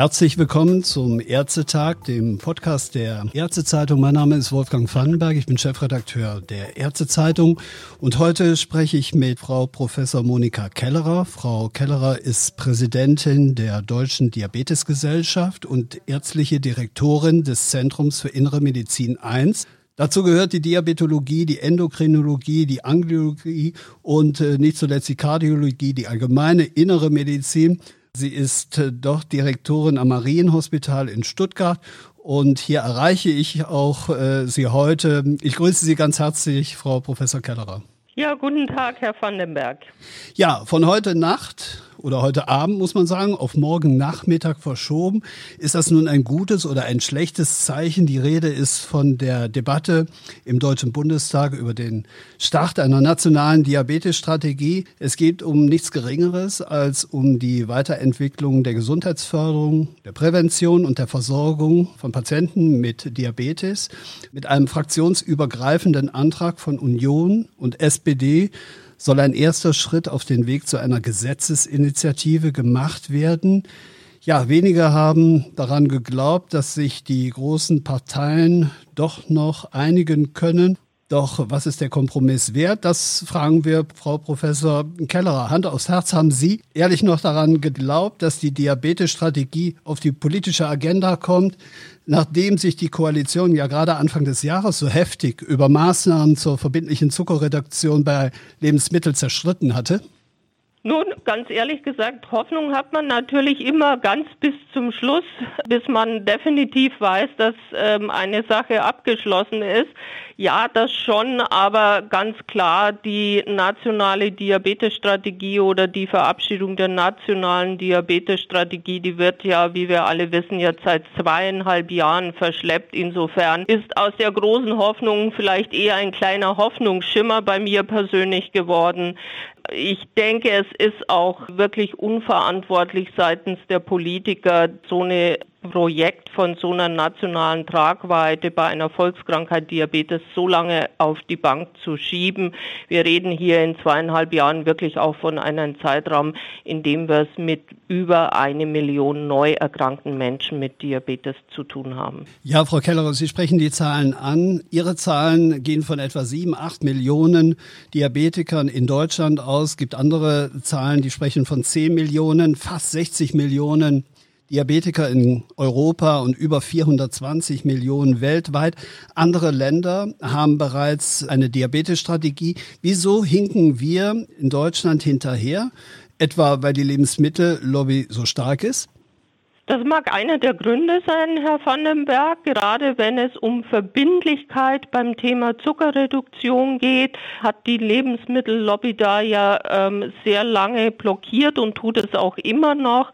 Herzlich willkommen zum Ärztetag, dem Podcast der Ärztezeitung. Mein Name ist Wolfgang Vandenberg, ich bin Chefredakteur der Ärztezeitung und heute spreche ich mit Frau Professor Monika Kellerer. Frau Kellerer ist Präsidentin der Deutschen Diabetesgesellschaft und ärztliche Direktorin des Zentrums für Innere Medizin 1. Dazu gehört die Diabetologie, die Endokrinologie, die Angiologie und äh, nicht zuletzt die Kardiologie, die allgemeine innere Medizin. Sie ist äh, doch Direktorin am Marienhospital in Stuttgart und hier erreiche ich auch äh, Sie heute. Ich grüße Sie ganz herzlich, Frau Professor Kellerer. Ja, guten Tag, Herr Vandenberg. Ja, von heute Nacht oder heute Abend, muss man sagen, auf morgen Nachmittag verschoben. Ist das nun ein gutes oder ein schlechtes Zeichen? Die Rede ist von der Debatte im Deutschen Bundestag über den Start einer nationalen Diabetesstrategie. Es geht um nichts Geringeres als um die Weiterentwicklung der Gesundheitsförderung, der Prävention und der Versorgung von Patienten mit Diabetes mit einem fraktionsübergreifenden Antrag von Union und SPD soll ein erster Schritt auf den Weg zu einer Gesetzesinitiative gemacht werden. Ja, wenige haben daran geglaubt, dass sich die großen Parteien doch noch einigen können. Doch was ist der Kompromiss wert? Das fragen wir Frau Professor Kellerer. Hand aufs Herz, haben Sie ehrlich noch daran geglaubt, dass die Diabetesstrategie auf die politische Agenda kommt? nachdem sich die Koalition ja gerade Anfang des Jahres so heftig über Maßnahmen zur verbindlichen Zuckerreduktion bei Lebensmitteln zerstritten hatte? Nun, ganz ehrlich gesagt, Hoffnung hat man natürlich immer ganz bis zum Schluss, bis man definitiv weiß, dass ähm, eine Sache abgeschlossen ist. Ja, das schon, aber ganz klar, die nationale Diabetesstrategie oder die Verabschiedung der nationalen Diabetesstrategie, die wird ja, wie wir alle wissen, jetzt seit zweieinhalb Jahren verschleppt. Insofern ist aus der großen Hoffnung vielleicht eher ein kleiner Hoffnungsschimmer bei mir persönlich geworden. Ich denke, es ist auch wirklich unverantwortlich seitens der Politiker, so eine Projekt von so einer nationalen Tragweite bei einer Volkskrankheit Diabetes so lange auf die Bank zu schieben. Wir reden hier in zweieinhalb Jahren wirklich auch von einem Zeitraum, in dem wir es mit über eine Million neu erkrankten Menschen mit Diabetes zu tun haben. Ja, Frau Keller, Sie sprechen die Zahlen an. Ihre Zahlen gehen von etwa sieben, acht Millionen Diabetikern in Deutschland aus. Es gibt andere Zahlen, die sprechen von zehn Millionen, fast 60 Millionen Diabetiker in Europa und über 420 Millionen weltweit. Andere Länder haben bereits eine Diabetesstrategie. Wieso hinken wir in Deutschland hinterher? Etwa weil die Lebensmittellobby so stark ist? Das mag einer der Gründe sein, Herr Vandenberg. Gerade wenn es um Verbindlichkeit beim Thema Zuckerreduktion geht, hat die Lebensmittellobby da ja ähm, sehr lange blockiert und tut es auch immer noch.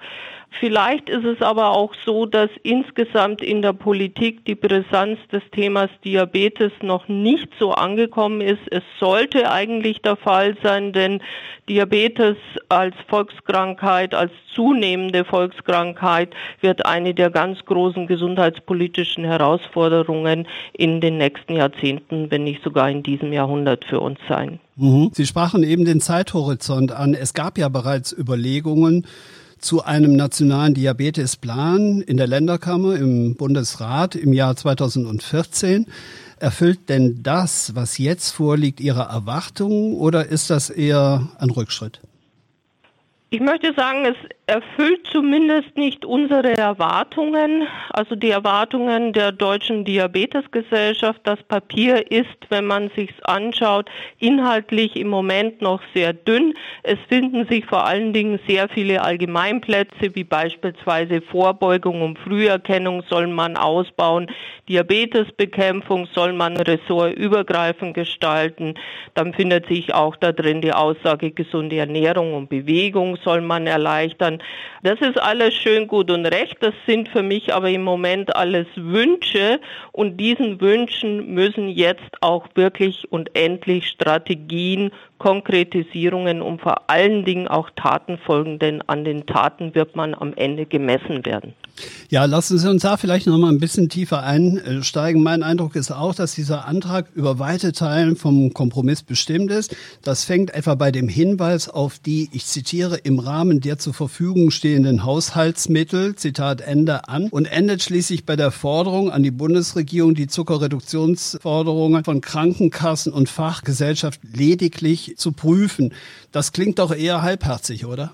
Vielleicht ist es aber auch so, dass insgesamt in der Politik die Brisanz des Themas Diabetes noch nicht so angekommen ist. Es sollte eigentlich der Fall sein, denn Diabetes als Volkskrankheit, als zunehmende Volkskrankheit wird eine der ganz großen gesundheitspolitischen Herausforderungen in den nächsten Jahrzehnten, wenn nicht sogar in diesem Jahrhundert für uns sein. Mhm. Sie sprachen eben den Zeithorizont an. Es gab ja bereits Überlegungen, zu einem nationalen Diabetesplan in der Länderkammer im Bundesrat im Jahr 2014. Erfüllt denn das, was jetzt vorliegt, Ihre Erwartungen oder ist das eher ein Rückschritt? Ich möchte sagen, es erfüllt zumindest nicht unsere Erwartungen, also die Erwartungen der Deutschen Diabetesgesellschaft. Das Papier ist, wenn man sich's anschaut, inhaltlich im Moment noch sehr dünn. Es finden sich vor allen Dingen sehr viele Allgemeinplätze, wie beispielsweise Vorbeugung und Früherkennung soll man ausbauen, Diabetesbekämpfung soll man ressortübergreifend gestalten. Dann findet sich auch da drin die Aussage gesunde Ernährung und Bewegung soll man erleichtern. Das ist alles schön gut und recht. Das sind für mich aber im Moment alles Wünsche und diesen Wünschen müssen jetzt auch wirklich und endlich Strategien Konkretisierungen und vor allen Dingen auch Taten folgen, denn an den Taten wird man am Ende gemessen werden. Ja, lassen Sie uns da vielleicht noch mal ein bisschen tiefer einsteigen. Mein Eindruck ist auch, dass dieser Antrag über weite Teilen vom Kompromiss bestimmt ist. Das fängt etwa bei dem Hinweis auf die, ich zitiere, im Rahmen der zur Verfügung stehenden Haushaltsmittel, Zitat Ende an, und endet schließlich bei der Forderung an die Bundesregierung, die Zuckerreduktionsforderungen von Krankenkassen und Fachgesellschaft lediglich zu prüfen. Das klingt doch eher halbherzig, oder?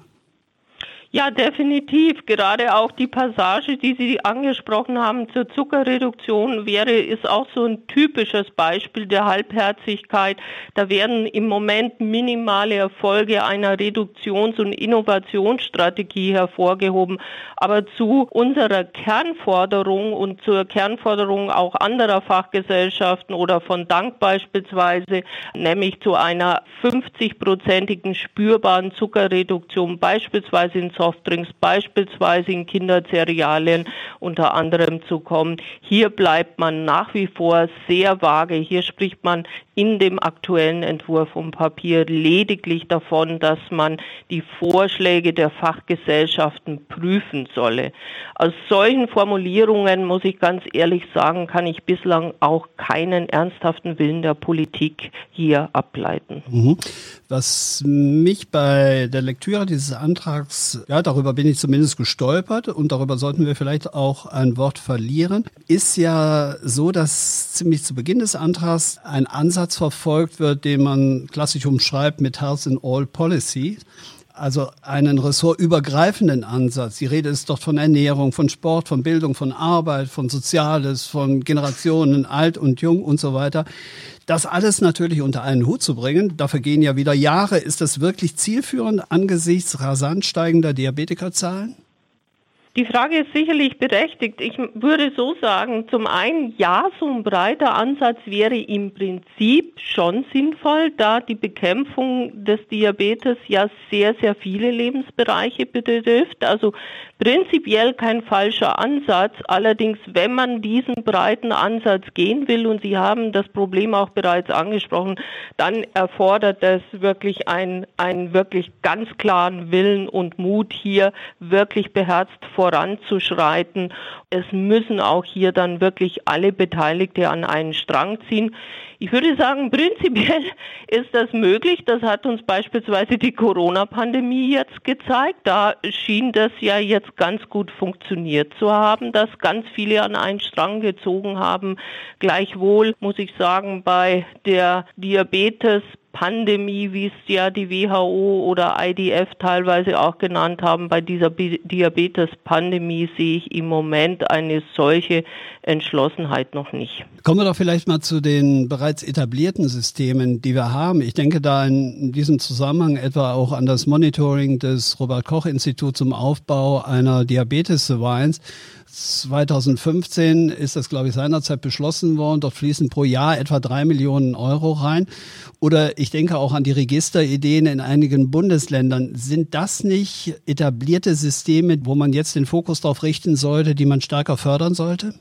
Ja, definitiv. Gerade auch die Passage, die Sie angesprochen haben zur Zuckerreduktion, wäre ist auch so ein typisches Beispiel der Halbherzigkeit. Da werden im Moment minimale Erfolge einer Reduktions- und Innovationsstrategie hervorgehoben. Aber zu unserer Kernforderung und zur Kernforderung auch anderer Fachgesellschaften oder von Dank beispielsweise, nämlich zu einer 50-prozentigen spürbaren Zuckerreduktion, beispielsweise in Softdrinks beispielsweise in Kindercerealien unter anderem zu kommen. Hier bleibt man nach wie vor sehr vage. Hier spricht man in dem aktuellen Entwurf vom Papier lediglich davon, dass man die Vorschläge der Fachgesellschaften prüfen solle. Aus solchen Formulierungen, muss ich ganz ehrlich sagen, kann ich bislang auch keinen ernsthaften Willen der Politik hier ableiten. Mhm. Was mich bei der Lektüre dieses Antrags, ja, darüber bin ich zumindest gestolpert und darüber sollten wir vielleicht auch ein Wort verlieren, ist ja so, dass ziemlich zu Beginn des Antrags ein Ansatz verfolgt wird, den man klassisch umschreibt mit Health in All Policy. Also einen ressortübergreifenden Ansatz. Die Rede ist dort von Ernährung, von Sport, von Bildung, von Arbeit, von Soziales, von Generationen, alt und jung und so weiter. Das alles natürlich unter einen Hut zu bringen, dafür gehen ja wieder Jahre. Ist das wirklich zielführend angesichts rasant steigender Diabetikerzahlen? Die Frage ist sicherlich berechtigt. Ich würde so sagen, zum einen, ja, so ein breiter Ansatz wäre im Prinzip schon sinnvoll, da die Bekämpfung des Diabetes ja sehr, sehr viele Lebensbereiche betrifft. Also prinzipiell kein falscher Ansatz. Allerdings, wenn man diesen breiten Ansatz gehen will, und Sie haben das Problem auch bereits angesprochen, dann erfordert es wirklich einen, einen wirklich ganz klaren Willen und Mut, hier wirklich beherzt voranzuschreiten. Es müssen auch hier dann wirklich alle Beteiligte an einen Strang ziehen. Ich würde sagen, prinzipiell ist das möglich. Das hat uns beispielsweise die Corona-Pandemie jetzt gezeigt. Da schien das ja jetzt ganz gut funktioniert zu haben, dass ganz viele an einen Strang gezogen haben. Gleichwohl muss ich sagen, bei der Diabetes Pandemie, wie es ja die WHO oder IDF teilweise auch genannt haben, bei dieser Diabetes-Pandemie sehe ich im Moment eine solche Entschlossenheit noch nicht. Kommen wir doch vielleicht mal zu den bereits etablierten Systemen, die wir haben. Ich denke da in diesem Zusammenhang etwa auch an das Monitoring des Robert Koch Instituts zum Aufbau einer Diabetes-Surveillance. 2015 ist das, glaube ich, seinerzeit beschlossen worden. Dort fließen pro Jahr etwa drei Millionen Euro rein. Oder ich denke auch an die Registerideen in einigen Bundesländern. Sind das nicht etablierte Systeme, wo man jetzt den Fokus darauf richten sollte, die man stärker fördern sollte?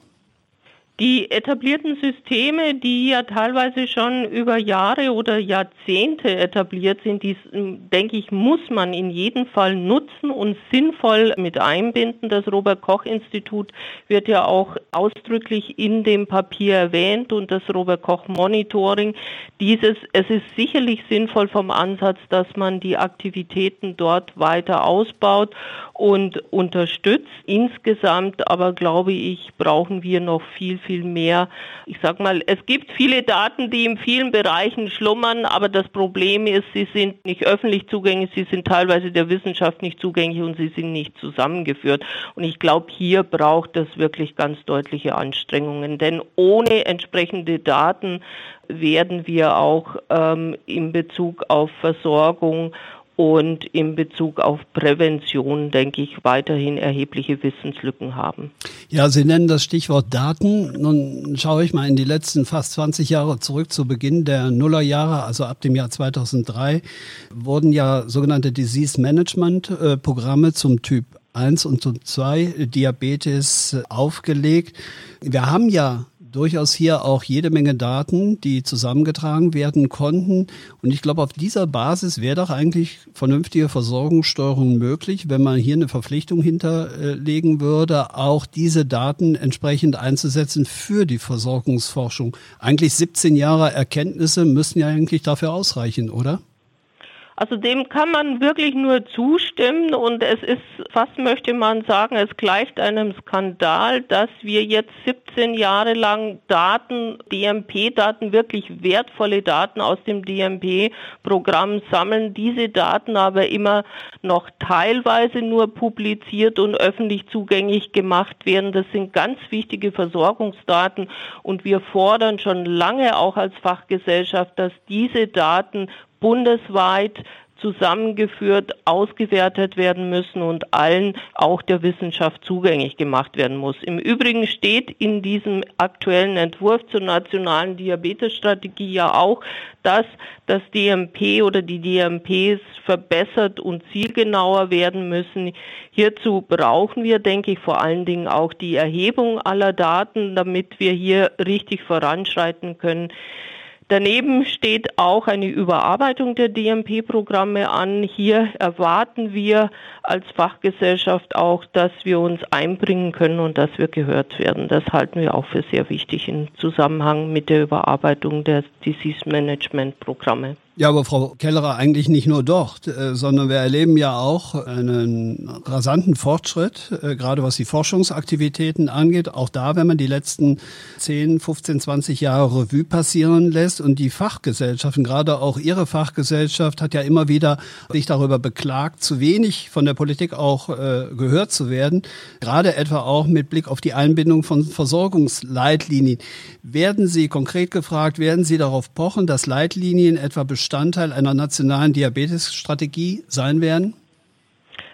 Die etablierten Systeme, die ja teilweise schon über Jahre oder Jahrzehnte etabliert sind, die, denke ich, muss man in jedem Fall nutzen und sinnvoll mit einbinden. Das Robert Koch Institut wird ja auch ausdrücklich in dem Papier erwähnt und das Robert Koch Monitoring. Dieses, es ist sicherlich sinnvoll vom Ansatz, dass man die Aktivitäten dort weiter ausbaut und unterstützt. Insgesamt aber glaube ich, brauchen wir noch viel, viel viel mehr. Ich sag mal, es gibt viele Daten, die in vielen Bereichen schlummern, aber das Problem ist, sie sind nicht öffentlich zugänglich, sie sind teilweise der Wissenschaft nicht zugänglich und sie sind nicht zusammengeführt. Und ich glaube, hier braucht es wirklich ganz deutliche Anstrengungen, denn ohne entsprechende Daten werden wir auch ähm, in Bezug auf Versorgung und in Bezug auf Prävention, denke ich, weiterhin erhebliche Wissenslücken haben. Ja, Sie nennen das Stichwort Daten. Nun schaue ich mal in die letzten fast 20 Jahre zurück zu Beginn der Nullerjahre, also ab dem Jahr 2003, wurden ja sogenannte Disease Management äh, Programme zum Typ 1 und zum 2 Diabetes aufgelegt. Wir haben ja durchaus hier auch jede Menge Daten, die zusammengetragen werden konnten. Und ich glaube, auf dieser Basis wäre doch eigentlich vernünftige Versorgungssteuerung möglich, wenn man hier eine Verpflichtung hinterlegen würde, auch diese Daten entsprechend einzusetzen für die Versorgungsforschung. Eigentlich 17 Jahre Erkenntnisse müssen ja eigentlich dafür ausreichen, oder? Also dem kann man wirklich nur zustimmen und es ist, fast möchte man sagen, es gleicht einem Skandal, dass wir jetzt 17 Jahre lang Daten, DMP-Daten, wirklich wertvolle Daten aus dem DMP-Programm sammeln, diese Daten aber immer noch teilweise nur publiziert und öffentlich zugänglich gemacht werden. Das sind ganz wichtige Versorgungsdaten und wir fordern schon lange auch als Fachgesellschaft, dass diese Daten bundesweit zusammengeführt, ausgewertet werden müssen und allen auch der Wissenschaft zugänglich gemacht werden muss. Im Übrigen steht in diesem aktuellen Entwurf zur nationalen Diabetesstrategie ja auch, dass das DMP oder die DMPs verbessert und zielgenauer werden müssen. Hierzu brauchen wir, denke ich, vor allen Dingen auch die Erhebung aller Daten, damit wir hier richtig voranschreiten können. Daneben steht auch eine Überarbeitung der DMP-Programme an. Hier erwarten wir als Fachgesellschaft auch, dass wir uns einbringen können und dass wir gehört werden. Das halten wir auch für sehr wichtig im Zusammenhang mit der Überarbeitung der Disease Management Programme. Ja, aber Frau Kellerer, eigentlich nicht nur dort, äh, sondern wir erleben ja auch einen rasanten Fortschritt, äh, gerade was die Forschungsaktivitäten angeht. Auch da, wenn man die letzten 10, 15, 20 Jahre Revue passieren lässt und die Fachgesellschaften, gerade auch Ihre Fachgesellschaft, hat ja immer wieder sich darüber beklagt, zu wenig von der Politik auch äh, gehört zu werden, gerade etwa auch mit Blick auf die Einbindung von Versorgungsleitlinien. Werden Sie konkret gefragt, werden Sie darauf pochen, dass Leitlinien etwa Bestandteil einer nationalen Diabetesstrategie sein werden?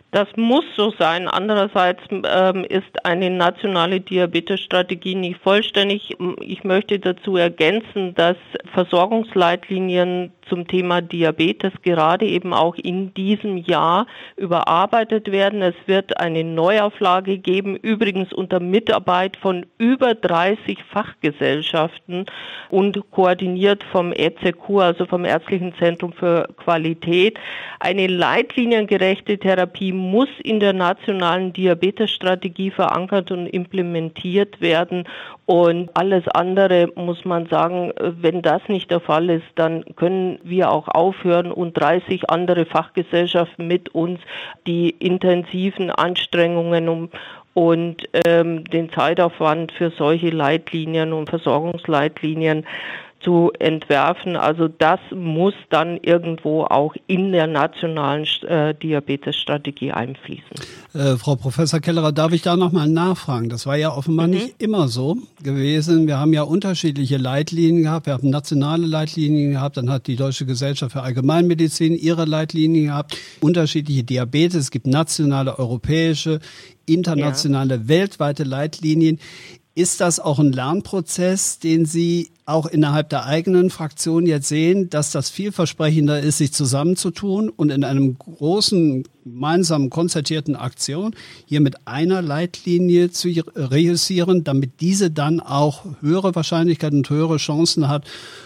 Das muss so sein. Andererseits ähm, ist eine nationale Diabetesstrategie nicht vollständig. Ich möchte dazu ergänzen, dass Versorgungsleitlinien zum Thema Diabetes gerade eben auch in diesem Jahr überarbeitet werden. Es wird eine Neuauflage geben, übrigens unter Mitarbeit von über 30 Fachgesellschaften und koordiniert vom EZQ, also vom Ärztlichen Zentrum für Qualität. Eine leitliniengerechte Therapie muss in der nationalen Diabetesstrategie verankert und implementiert werden. Und alles andere muss man sagen, wenn das nicht der Fall ist, dann können wir auch aufhören und 30 andere Fachgesellschaften mit uns die intensiven Anstrengungen um, und ähm, den Zeitaufwand für solche Leitlinien und Versorgungsleitlinien zu entwerfen. Also das muss dann irgendwo auch in der nationalen äh, Diabetesstrategie einfließen. Äh, Frau Professor Kellerer, darf ich da nochmal nachfragen? Das war ja offenbar mhm. nicht immer so gewesen. Wir haben ja unterschiedliche Leitlinien gehabt. Wir haben nationale Leitlinien gehabt. Dann hat die Deutsche Gesellschaft für Allgemeinmedizin ihre Leitlinien gehabt. Unterschiedliche Diabetes. Es gibt nationale, europäische, internationale, ja. weltweite Leitlinien. Ist das auch ein Lernprozess, den Sie auch innerhalb der eigenen Fraktion jetzt sehen, dass das vielversprechender ist, sich zusammenzutun und in einem großen, gemeinsamen, konzertierten Aktion hier mit einer Leitlinie zu reüssieren, damit diese dann auch höhere Wahrscheinlichkeit und höhere Chancen hat,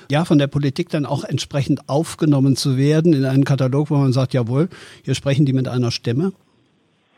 ja, von der Politik dann auch entsprechend aufgenommen zu werden in einen Katalog, wo man sagt, jawohl, hier sprechen die mit einer Stimme?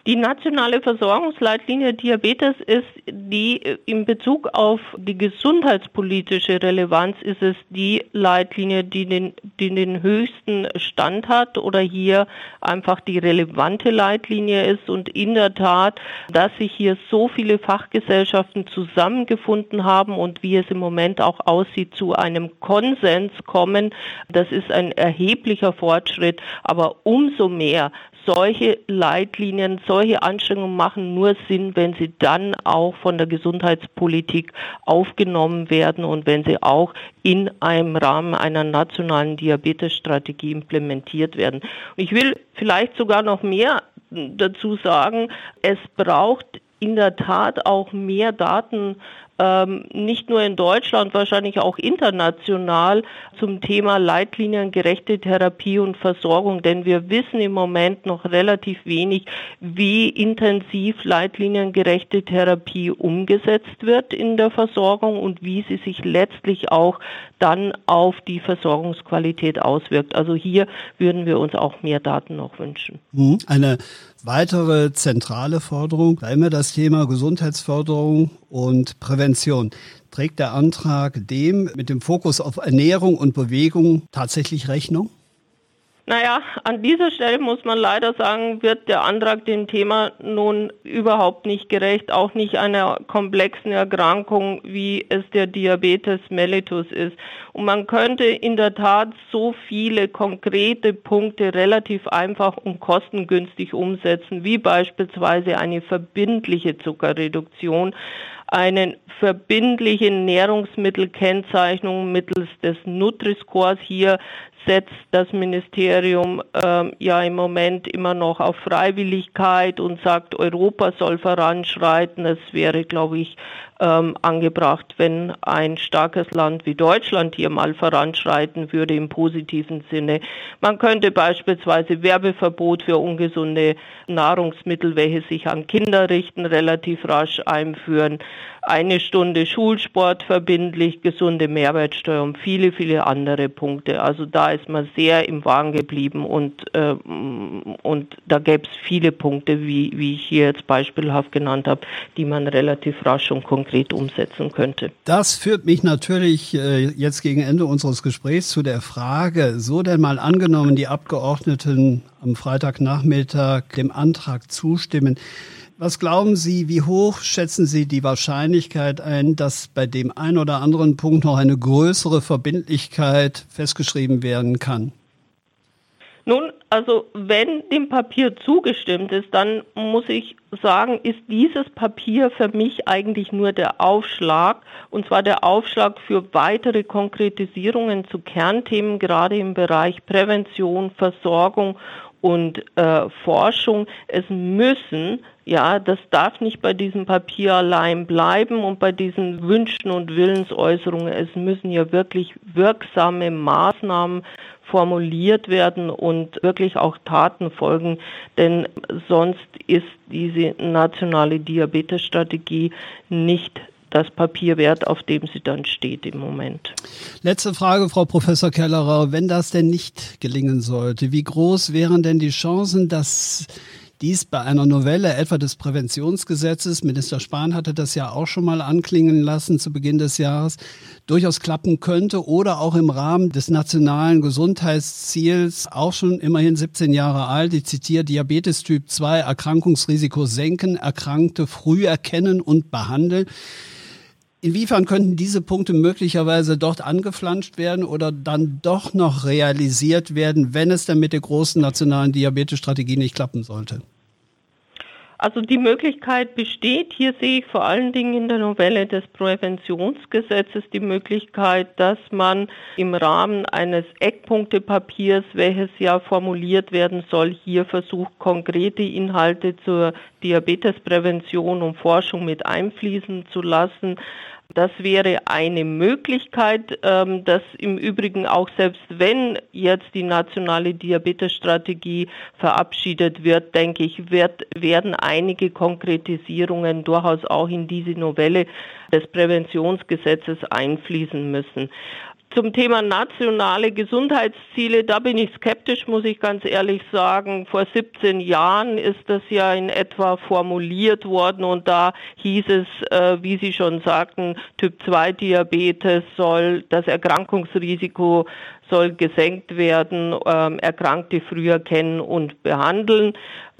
Die nationale Versorgungsleitlinie Diabetes ist die in Bezug auf die gesundheitspolitische Relevanz ist es die Leitlinie, die den, die den höchsten Stand hat oder hier einfach die relevante Leitlinie ist. Und in der Tat, dass sich hier so viele Fachgesellschaften zusammengefunden haben und wie es im Moment auch aussieht, zu einem Konsens kommen, das ist ein erheblicher Fortschritt, aber umso mehr solche Leitlinien, solche Anstrengungen machen nur Sinn, wenn sie dann auch von der Gesundheitspolitik aufgenommen werden und wenn sie auch in einem Rahmen einer nationalen Diabetesstrategie implementiert werden. Und ich will vielleicht sogar noch mehr dazu sagen, es braucht in der Tat auch mehr Daten ähm, nicht nur in Deutschland, wahrscheinlich auch international zum Thema leitliniengerechte Therapie und Versorgung, denn wir wissen im Moment noch relativ wenig, wie intensiv leitliniengerechte Therapie umgesetzt wird in der Versorgung und wie sie sich letztlich auch dann auf die Versorgungsqualität auswirkt. Also hier würden wir uns auch mehr Daten noch wünschen. Mhm. Eine weitere zentrale Forderung war immer das Thema Gesundheitsförderung und Prävention. Trägt der Antrag dem mit dem Fokus auf Ernährung und Bewegung tatsächlich Rechnung? Naja, an dieser Stelle muss man leider sagen, wird der Antrag dem Thema nun überhaupt nicht gerecht, auch nicht einer komplexen Erkrankung, wie es der Diabetes mellitus ist. Und man könnte in der Tat so viele konkrete Punkte relativ einfach und kostengünstig umsetzen, wie beispielsweise eine verbindliche Zuckerreduktion, eine verbindliche Nährungsmittelkennzeichnung mittels des Nutri-Scores hier setzt das Ministerium äh, ja im Moment immer noch auf Freiwilligkeit und sagt, Europa soll voranschreiten. Es wäre, glaube ich, ähm, angebracht, wenn ein starkes Land wie Deutschland hier mal voranschreiten würde im positiven Sinne. Man könnte beispielsweise Werbeverbot für ungesunde Nahrungsmittel, welche sich an Kinder richten, relativ rasch einführen. Eine Stunde Schulsport verbindlich, gesunde Mehrwertsteuer und viele, viele andere Punkte. Also da ist man sehr im Wagen geblieben und, äh, und da gäbe es viele Punkte, wie, wie ich hier jetzt beispielhaft genannt habe, die man relativ rasch und konkret konkret umsetzen könnte. Das führt mich natürlich äh, jetzt gegen Ende unseres Gesprächs zu der Frage, so denn mal angenommen, die Abgeordneten am Freitagnachmittag dem Antrag zustimmen, was glauben Sie, wie hoch schätzen Sie die Wahrscheinlichkeit ein, dass bei dem einen oder anderen Punkt noch eine größere Verbindlichkeit festgeschrieben werden kann? Nun, also wenn dem Papier zugestimmt ist, dann muss ich sagen, ist dieses Papier für mich eigentlich nur der Aufschlag, und zwar der Aufschlag für weitere Konkretisierungen zu Kernthemen, gerade im Bereich Prävention, Versorgung und äh, Forschung. Es müssen, ja, das darf nicht bei diesem Papier allein bleiben und bei diesen Wünschen und Willensäußerungen. Es müssen ja wirklich wirksame Maßnahmen formuliert werden und wirklich auch Taten folgen, denn sonst ist diese nationale Diabetesstrategie nicht das Papier wert, auf dem sie dann steht im Moment. Letzte Frage, Frau Professor Kellerer. Wenn das denn nicht gelingen sollte, wie groß wären denn die Chancen, dass dies bei einer Novelle etwa des Präventionsgesetzes, Minister Spahn hatte das ja auch schon mal anklingen lassen zu Beginn des Jahres, durchaus klappen könnte oder auch im Rahmen des nationalen Gesundheitsziels, auch schon immerhin 17 Jahre alt, ich zitiere, Diabetes Typ 2, Erkrankungsrisiko senken, Erkrankte früh erkennen und behandeln. Inwiefern könnten diese Punkte möglicherweise dort angeflanscht werden oder dann doch noch realisiert werden, wenn es dann mit der großen nationalen Diabetesstrategie nicht klappen sollte? Also die Möglichkeit besteht, hier sehe ich vor allen Dingen in der Novelle des Präventionsgesetzes die Möglichkeit, dass man im Rahmen eines Eckpunktepapiers, welches ja formuliert werden soll, hier versucht, konkrete Inhalte zur Diabetesprävention und Forschung mit einfließen zu lassen. Das wäre eine Möglichkeit, ähm, dass im Übrigen auch selbst wenn jetzt die nationale Diabetesstrategie verabschiedet wird, denke ich, wird, werden einige Konkretisierungen durchaus auch in diese Novelle des Präventionsgesetzes einfließen müssen. Zum Thema nationale Gesundheitsziele, da bin ich skeptisch, muss ich ganz ehrlich sagen. Vor 17 Jahren ist das ja in etwa formuliert worden und da hieß es, äh, wie Sie schon sagten, Typ 2 Diabetes soll das Erkrankungsrisiko soll gesenkt werden, ähm, Erkrankte früher kennen und behandeln.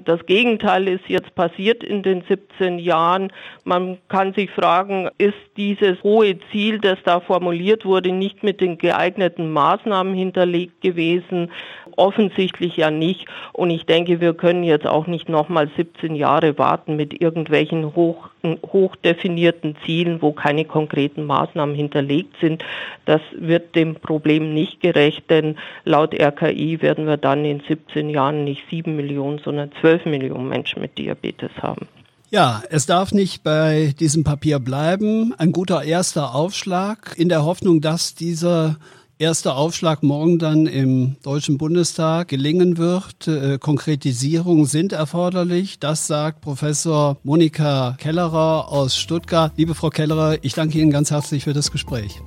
Das Gegenteil ist jetzt passiert in den 17 Jahren. Man kann sich fragen, ist dieses hohe Ziel, das da formuliert wurde, nicht mit den geeigneten Maßnahmen hinterlegt gewesen? Offensichtlich ja nicht. Und ich denke, wir können jetzt auch nicht nochmal 17 Jahre warten mit irgendwelchen hoch, hoch definierten Zielen, wo keine konkreten Maßnahmen hinterlegt sind. Das wird dem Problem nicht gerecht, denn laut RKI werden wir dann in 17 Jahren nicht 7 Millionen, sondern 12 Millionen Menschen mit Diabetes haben. Ja, es darf nicht bei diesem Papier bleiben. Ein guter erster Aufschlag in der Hoffnung, dass dieser erster Aufschlag morgen dann im Deutschen Bundestag gelingen wird. Äh, Konkretisierungen sind erforderlich. Das sagt Professor Monika Kellerer aus Stuttgart. Liebe Frau Kellerer, ich danke Ihnen ganz herzlich für das Gespräch.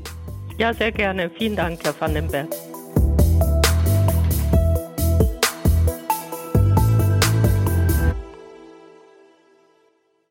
Ja, sehr gerne. Vielen Dank, Herr Vandenberg.